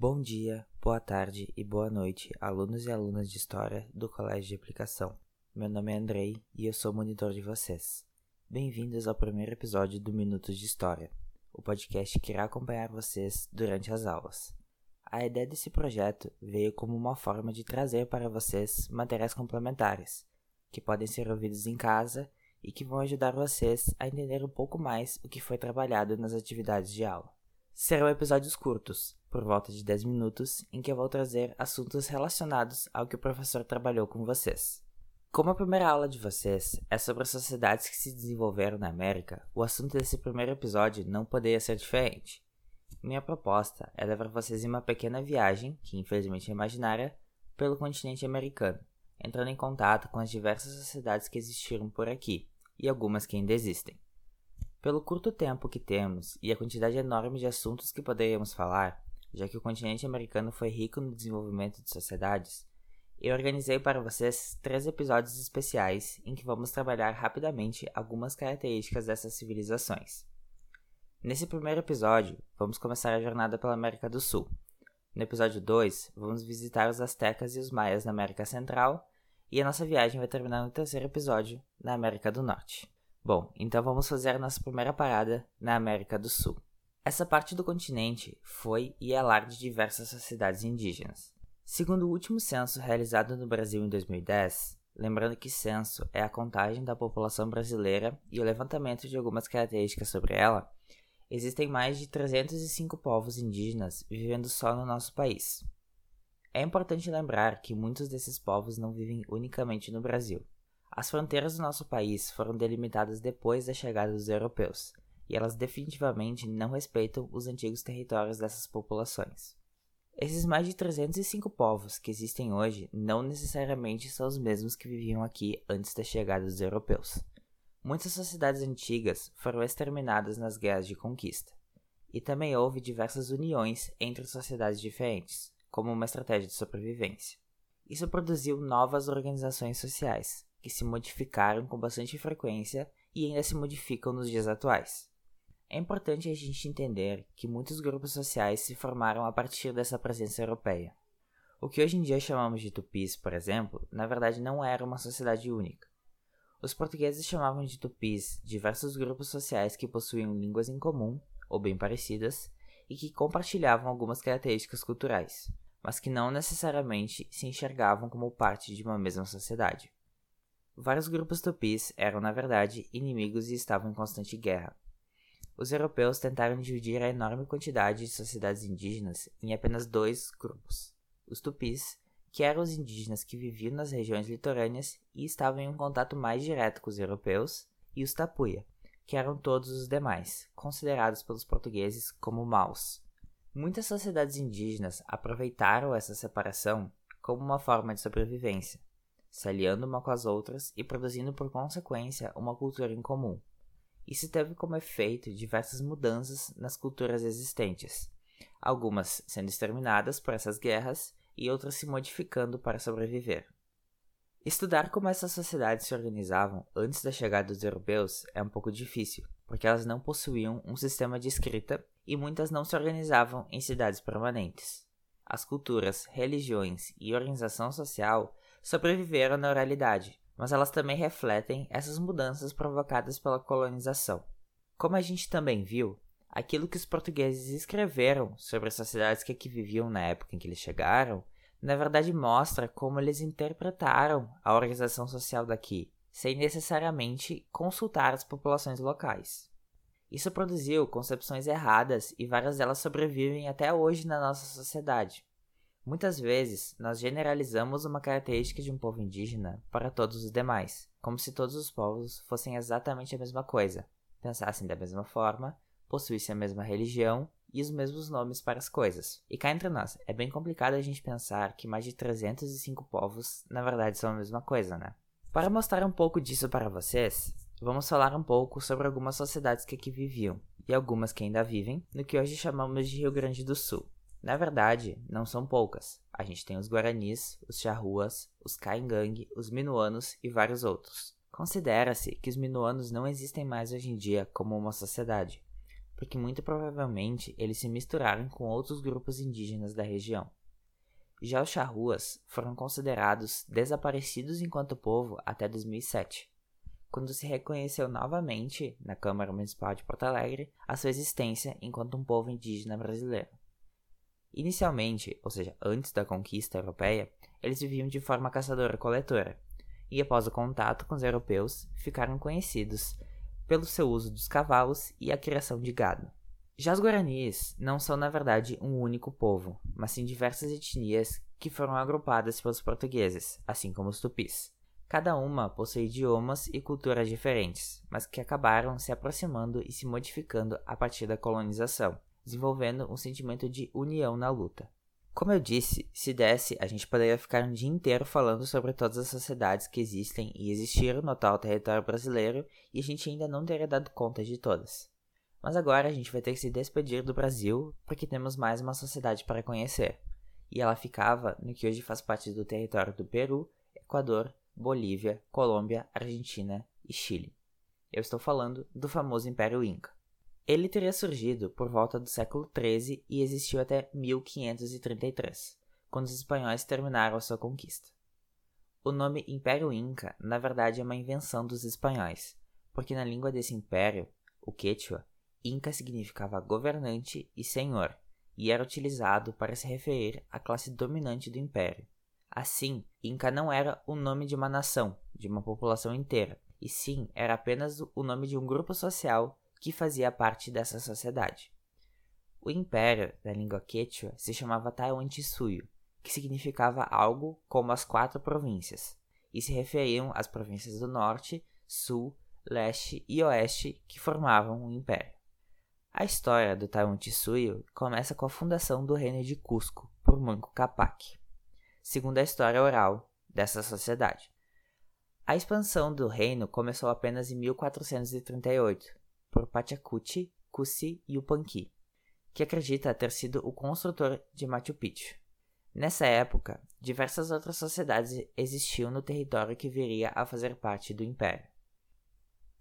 Bom dia, boa tarde e boa noite, alunos e alunas de História do Colégio de Aplicação. Meu nome é Andrei e eu sou monitor de vocês. Bem-vindos ao primeiro episódio do Minutos de História, o podcast que irá acompanhar vocês durante as aulas. A ideia desse projeto veio como uma forma de trazer para vocês materiais complementares, que podem ser ouvidos em casa e que vão ajudar vocês a entender um pouco mais o que foi trabalhado nas atividades de aula. Serão episódios curtos, por volta de 10 minutos, em que eu vou trazer assuntos relacionados ao que o professor trabalhou com vocês. Como a primeira aula de vocês é sobre as sociedades que se desenvolveram na América, o assunto desse primeiro episódio não poderia ser diferente. Minha proposta é levar vocês em uma pequena viagem, que infelizmente é imaginária, pelo continente americano, entrando em contato com as diversas sociedades que existiram por aqui, e algumas que ainda existem. Pelo curto tempo que temos e a quantidade enorme de assuntos que poderíamos falar, já que o continente americano foi rico no desenvolvimento de sociedades, eu organizei para vocês três episódios especiais em que vamos trabalhar rapidamente algumas características dessas civilizações. Nesse primeiro episódio, vamos começar a jornada pela América do Sul. No episódio 2, vamos visitar os Aztecas e os Maias na América Central, e a nossa viagem vai terminar no terceiro episódio, na América do Norte. Bom, então vamos fazer a nossa primeira parada na América do Sul. Essa parte do continente foi e é lar de diversas sociedades indígenas. Segundo o último censo realizado no Brasil em 2010, lembrando que censo é a contagem da população brasileira e o levantamento de algumas características sobre ela, existem mais de 305 povos indígenas vivendo só no nosso país. É importante lembrar que muitos desses povos não vivem unicamente no Brasil. As fronteiras do nosso país foram delimitadas depois da chegada dos europeus, e elas definitivamente não respeitam os antigos territórios dessas populações. Esses mais de 305 povos que existem hoje não necessariamente são os mesmos que viviam aqui antes da chegada dos europeus. Muitas sociedades antigas foram exterminadas nas guerras de conquista, e também houve diversas uniões entre sociedades diferentes, como uma estratégia de sobrevivência. Isso produziu novas organizações sociais, que se modificaram com bastante frequência e ainda se modificam nos dias atuais. É importante a gente entender que muitos grupos sociais se formaram a partir dessa presença europeia. O que hoje em dia chamamos de tupis, por exemplo, na verdade não era uma sociedade única. Os portugueses chamavam de tupis diversos grupos sociais que possuíam línguas em comum, ou bem parecidas, e que compartilhavam algumas características culturais, mas que não necessariamente se enxergavam como parte de uma mesma sociedade. Vários grupos tupis eram, na verdade, inimigos e estavam em constante guerra. Os europeus tentaram dividir a enorme quantidade de sociedades indígenas em apenas dois grupos: os tupis, que eram os indígenas que viviam nas regiões litorâneas e estavam em um contato mais direto com os europeus, e os tapuia, que eram todos os demais, considerados pelos portugueses como maus. Muitas sociedades indígenas aproveitaram essa separação como uma forma de sobrevivência se aliando uma com as outras e produzindo por consequência uma cultura em comum. Isso teve como efeito diversas mudanças nas culturas existentes, algumas sendo exterminadas por essas guerras e outras se modificando para sobreviver. Estudar como essas sociedades se organizavam antes da chegada dos europeus é um pouco difícil, porque elas não possuíam um sistema de escrita e muitas não se organizavam em cidades permanentes. As culturas, religiões e organização social sobreviveram na oralidade, mas elas também refletem essas mudanças provocadas pela colonização. Como a gente também viu, aquilo que os portugueses escreveram sobre as sociedades que aqui viviam na época em que eles chegaram, na verdade mostra como eles interpretaram a organização social daqui, sem necessariamente consultar as populações locais. Isso produziu concepções erradas e várias delas sobrevivem até hoje na nossa sociedade. Muitas vezes, nós generalizamos uma característica de um povo indígena para todos os demais, como se todos os povos fossem exatamente a mesma coisa, pensassem da mesma forma, possuíssem a mesma religião e os mesmos nomes para as coisas. E cá entre nós, é bem complicado a gente pensar que mais de 305 povos na verdade são a mesma coisa, né? Para mostrar um pouco disso para vocês, vamos falar um pouco sobre algumas sociedades que aqui viviam e algumas que ainda vivem no que hoje chamamos de Rio Grande do Sul. Na verdade, não são poucas. A gente tem os Guaranis, os Charruas, os Caingangue, os Minuanos e vários outros. Considera-se que os Minuanos não existem mais hoje em dia como uma sociedade, porque muito provavelmente eles se misturaram com outros grupos indígenas da região. Já os charruas foram considerados desaparecidos enquanto povo até 2007, quando se reconheceu novamente, na Câmara Municipal de Porto Alegre, a sua existência enquanto um povo indígena brasileiro. Inicialmente, ou seja, antes da conquista europeia, eles viviam de forma caçadora-coletora, e após o contato com os europeus, ficaram conhecidos pelo seu uso dos cavalos e a criação de gado. Já os guaranis não são, na verdade, um único povo, mas sim diversas etnias que foram agrupadas pelos portugueses, assim como os tupis. Cada uma possui idiomas e culturas diferentes, mas que acabaram se aproximando e se modificando a partir da colonização, desenvolvendo um sentimento de união na luta. Como eu disse, se desse, a gente poderia ficar um dia inteiro falando sobre todas as sociedades que existem e existiram no tal território brasileiro e a gente ainda não teria dado conta de todas. Mas agora a gente vai ter que se despedir do Brasil porque temos mais uma sociedade para conhecer. E ela ficava no que hoje faz parte do território do Peru, Equador, Bolívia, Colômbia, Argentina e Chile. Eu estou falando do famoso Império Inca. Ele teria surgido por volta do século XIII e existiu até 1533, quando os espanhóis terminaram a sua conquista. O nome Império Inca, na verdade, é uma invenção dos espanhóis, porque na língua desse império, o Quechua, Inca significava governante e senhor, e era utilizado para se referir à classe dominante do império. Assim, Inca não era o nome de uma nação, de uma população inteira, e sim era apenas o nome de um grupo social que fazia parte dessa sociedade. O império da língua quechua se chamava Taiwan-Tisuyo, que significava algo como as quatro províncias, e se referiam às províncias do norte, sul, leste e oeste que formavam o império. A história do Taiwan-Tisuyo começa com a fundação do reino de Cusco por Manco Capac, segundo a história oral dessa sociedade. A expansão do reino começou apenas em 1438, por Pachacuti, Cusi e Upanqui, que acredita ter sido o construtor de Machu Picchu. Nessa época, diversas outras sociedades existiam no território que viria a fazer parte do Império.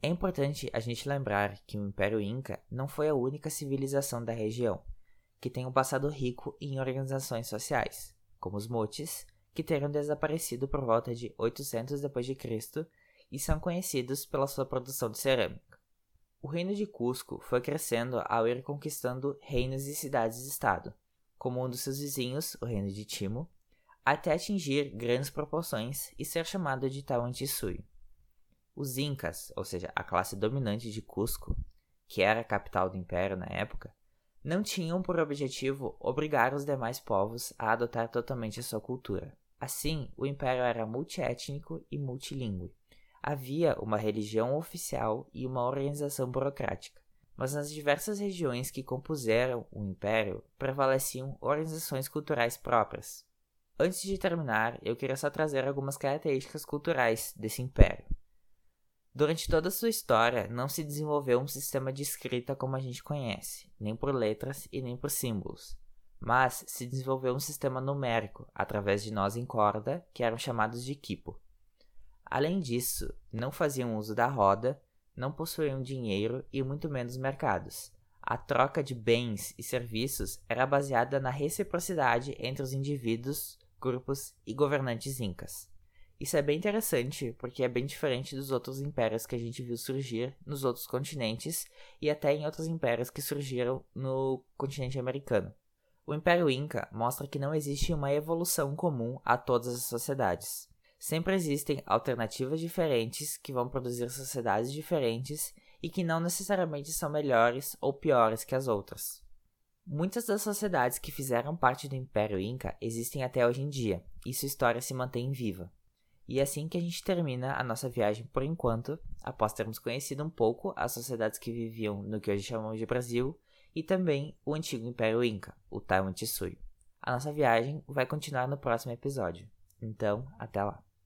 É importante a gente lembrar que o Império Inca não foi a única civilização da região, que tem um passado rico em organizações sociais, como os motes, que teriam desaparecido por volta de 800 d.C. e são conhecidos pela sua produção de cerâmica. O reino de Cusco foi crescendo ao ir conquistando reinos e cidades-estado, como um dos seus vizinhos, o reino de Timo, até atingir grandes proporções e ser chamado de Tawantinsuyo. Os Incas, ou seja, a classe dominante de Cusco, que era a capital do império na época, não tinham por objetivo obrigar os demais povos a adotar totalmente a sua cultura. Assim, o império era multiétnico e multilingüe havia uma religião oficial e uma organização burocrática. Mas nas diversas regiões que compuseram o império prevaleciam organizações culturais próprias. Antes de terminar, eu queria só trazer algumas características culturais desse império. Durante toda a sua história, não se desenvolveu um sistema de escrita como a gente conhece, nem por letras e nem por símbolos, mas se desenvolveu um sistema numérico através de nós em corda, que eram chamados de quipo. Além disso, não faziam uso da roda, não possuíam dinheiro e muito menos mercados. A troca de bens e serviços era baseada na reciprocidade entre os indivíduos, grupos e governantes incas. Isso é bem interessante porque é bem diferente dos outros impérios que a gente viu surgir nos outros continentes e até em outros impérios que surgiram no continente americano. O Império Inca mostra que não existe uma evolução comum a todas as sociedades. Sempre existem alternativas diferentes que vão produzir sociedades diferentes e que não necessariamente são melhores ou piores que as outras. Muitas das sociedades que fizeram parte do Império Inca existem até hoje em dia, e sua história se mantém viva. E é assim que a gente termina a nossa viagem por enquanto, após termos conhecido um pouco as sociedades que viviam no que hoje chamamos de Brasil e também o antigo Império Inca, o Taiwan Tsuyu. A nossa viagem vai continuar no próximo episódio. Então, até lá.